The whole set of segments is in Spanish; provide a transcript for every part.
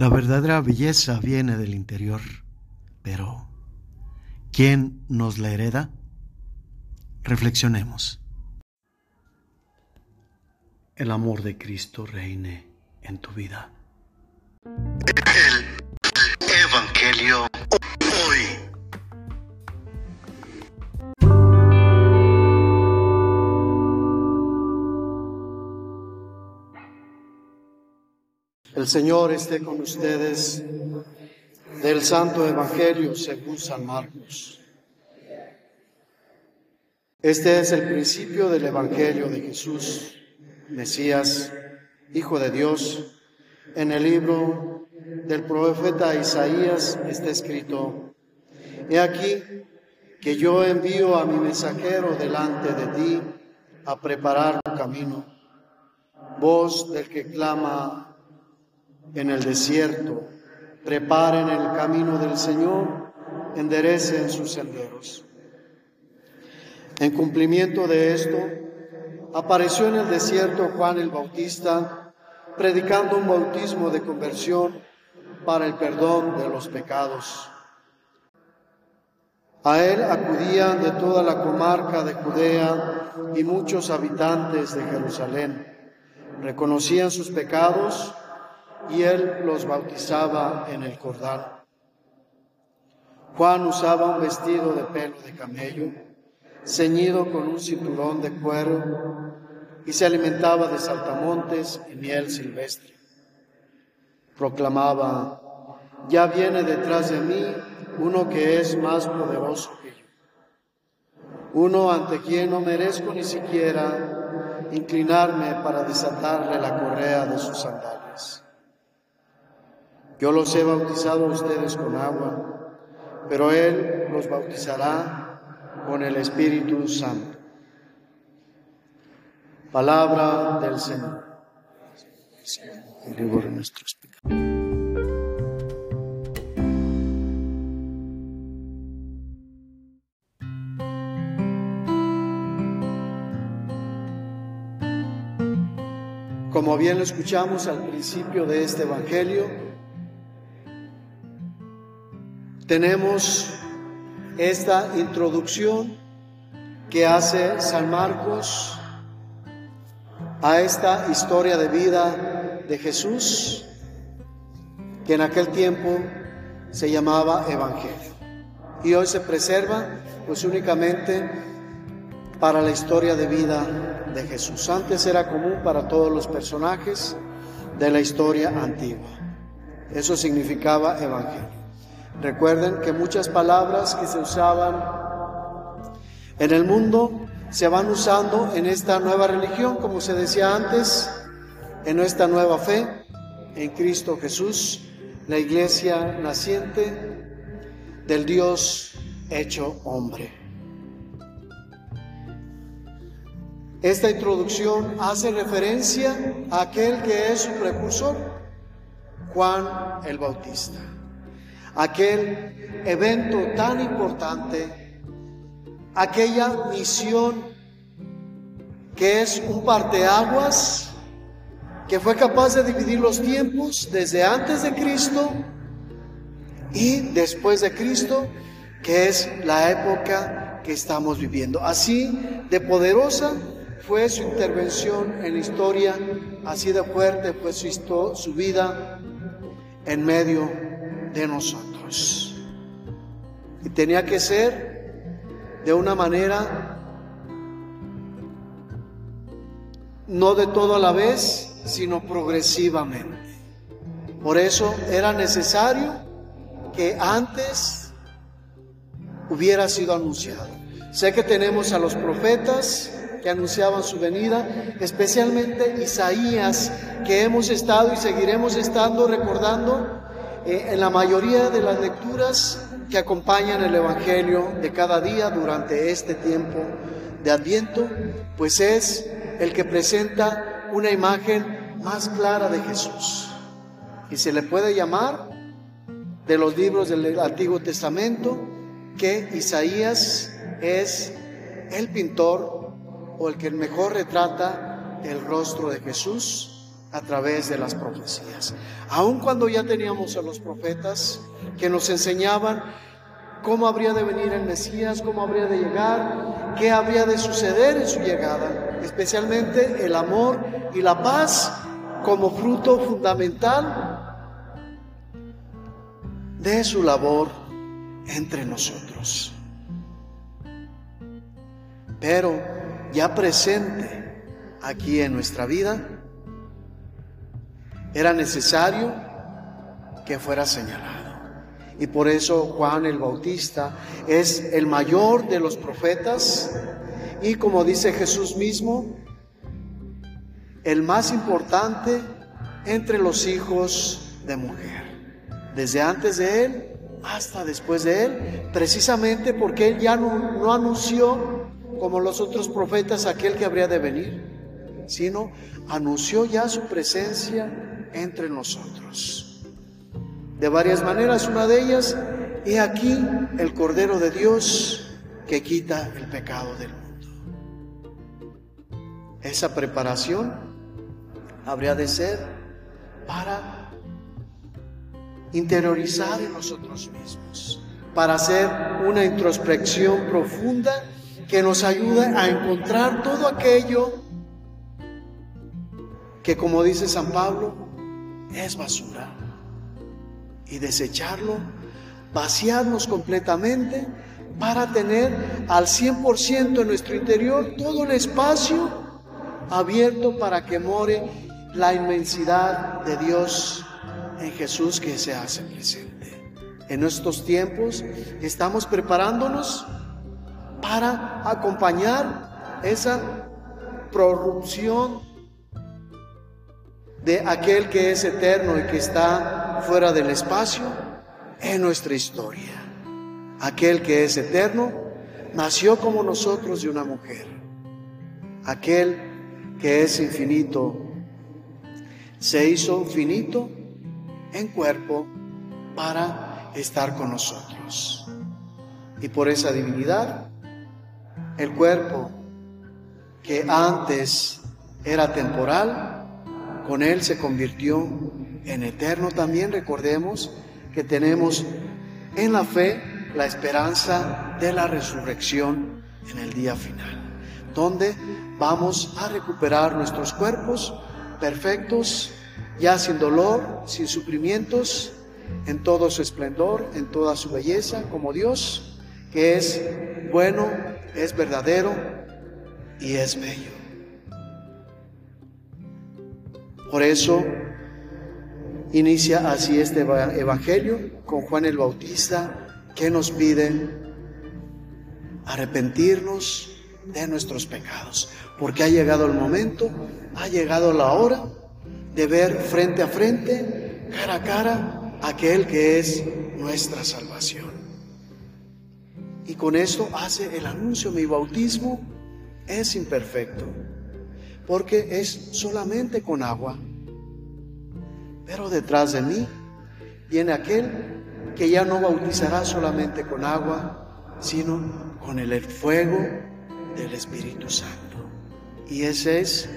La verdadera belleza viene del interior, pero ¿quién nos la hereda? Reflexionemos. El amor de Cristo reine en tu vida. El Evangelio hoy. El Señor esté con ustedes del Santo Evangelio según San Marcos. Este es el principio del Evangelio de Jesús, Mesías, Hijo de Dios. En el libro del profeta Isaías está escrito, He aquí que yo envío a mi mensajero delante de ti a preparar tu camino, voz del que clama en el desierto, preparen el camino del Señor, enderecen sus senderos. En cumplimiento de esto, apareció en el desierto Juan el Bautista, predicando un bautismo de conversión para el perdón de los pecados. A él acudían de toda la comarca de Judea y muchos habitantes de Jerusalén. Reconocían sus pecados y él los bautizaba en el Jordán. Juan usaba un vestido de pelo de camello, ceñido con un cinturón de cuero, y se alimentaba de saltamontes y miel silvestre. Proclamaba, ya viene detrás de mí uno que es más poderoso que yo, uno ante quien no merezco ni siquiera inclinarme para desatarle la correa de sus sandalias. Yo los he bautizado a ustedes con agua, pero Él los bautizará con el Espíritu Santo. Palabra del Señor. Como bien lo escuchamos al principio de este Evangelio, tenemos esta introducción que hace San Marcos a esta historia de vida de Jesús, que en aquel tiempo se llamaba Evangelio. Y hoy se preserva pues únicamente para la historia de vida de Jesús. Antes era común para todos los personajes de la historia antigua. Eso significaba Evangelio. Recuerden que muchas palabras que se usaban en el mundo se van usando en esta nueva religión, como se decía antes, en nuestra nueva fe, en Cristo Jesús, la iglesia naciente del Dios hecho hombre. Esta introducción hace referencia a aquel que es su precursor, Juan el Bautista aquel evento tan importante, aquella misión que es un parteaguas que fue capaz de dividir los tiempos desde antes de Cristo y después de Cristo, que es la época que estamos viviendo. Así de poderosa fue su intervención en la historia, así de fuerte fue su, su vida en medio de nosotros. Y tenía que ser de una manera, no de todo a la vez, sino progresivamente. Por eso era necesario que antes hubiera sido anunciado. Sé que tenemos a los profetas que anunciaban su venida, especialmente Isaías, que hemos estado y seguiremos estando recordando eh, en la mayoría de las lecturas que acompañan el Evangelio de cada día durante este tiempo de Adviento, pues es el que presenta una imagen más clara de Jesús. Y se le puede llamar de los libros del Antiguo Testamento que Isaías es el pintor o el que mejor retrata el rostro de Jesús a través de las profecías. Aun cuando ya teníamos a los profetas que nos enseñaban cómo habría de venir el Mesías, cómo habría de llegar, qué habría de suceder en su llegada, especialmente el amor y la paz como fruto fundamental de su labor entre nosotros. Pero ya presente aquí en nuestra vida, era necesario que fuera señalado. Y por eso Juan el Bautista es el mayor de los profetas y como dice Jesús mismo, el más importante entre los hijos de mujer. Desde antes de él hasta después de él, precisamente porque él ya no, no anunció como los otros profetas aquel que habría de venir, sino anunció ya su presencia entre nosotros de varias maneras. Una de ellas, he aquí el Cordero de Dios que quita el pecado del mundo. Esa preparación habría de ser para interiorizar en nosotros mismos, para hacer una introspección profunda que nos ayude a encontrar todo aquello que, como dice San Pablo, es basura y desecharlo, vaciarnos completamente para tener al 100% en nuestro interior todo el espacio abierto para que more la inmensidad de Dios en Jesús que se hace presente. En estos tiempos estamos preparándonos para acompañar esa prorrupción de aquel que es eterno y que está fuera del espacio en nuestra historia. Aquel que es eterno nació como nosotros de una mujer. Aquel que es infinito se hizo finito en cuerpo para estar con nosotros. Y por esa divinidad, el cuerpo que antes era temporal, con Él se convirtió en eterno. También recordemos que tenemos en la fe la esperanza de la resurrección en el día final, donde vamos a recuperar nuestros cuerpos perfectos, ya sin dolor, sin sufrimientos, en todo su esplendor, en toda su belleza, como Dios, que es bueno, es verdadero y es bello. Por eso inicia así este Evangelio con Juan el Bautista que nos pide arrepentirnos de nuestros pecados, porque ha llegado el momento, ha llegado la hora de ver frente a frente, cara a cara, aquel que es nuestra salvación. Y con esto hace el anuncio, mi bautismo es imperfecto porque es solamente con agua. Pero detrás de mí viene aquel que ya no bautizará solamente con agua, sino con el fuego del Espíritu Santo. Y esa es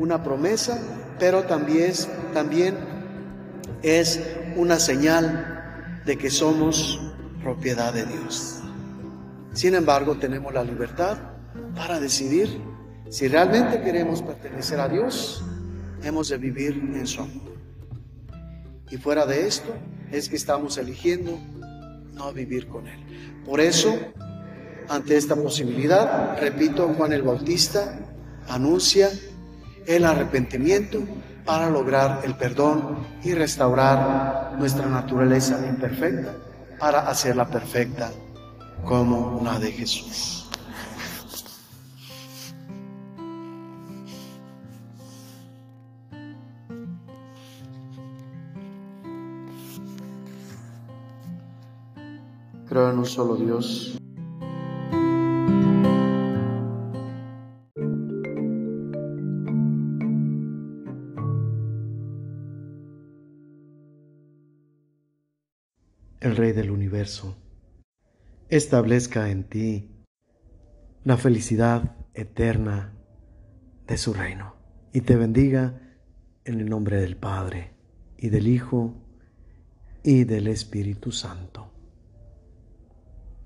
una promesa, pero también es, también es una señal de que somos propiedad de Dios. Sin embargo, tenemos la libertad para decidir si realmente queremos pertenecer a Dios, hemos de vivir en su amor. Y fuera de esto es que estamos eligiendo no vivir con Él. Por eso, ante esta posibilidad, repito, Juan el Bautista anuncia el arrepentimiento para lograr el perdón y restaurar nuestra naturaleza imperfecta para hacerla perfecta como la de Jesús. En un solo Dios. El Rey del universo, establezca en ti la felicidad eterna de su reino y te bendiga En el nombre del Padre, y del Hijo, y del Espíritu Santo.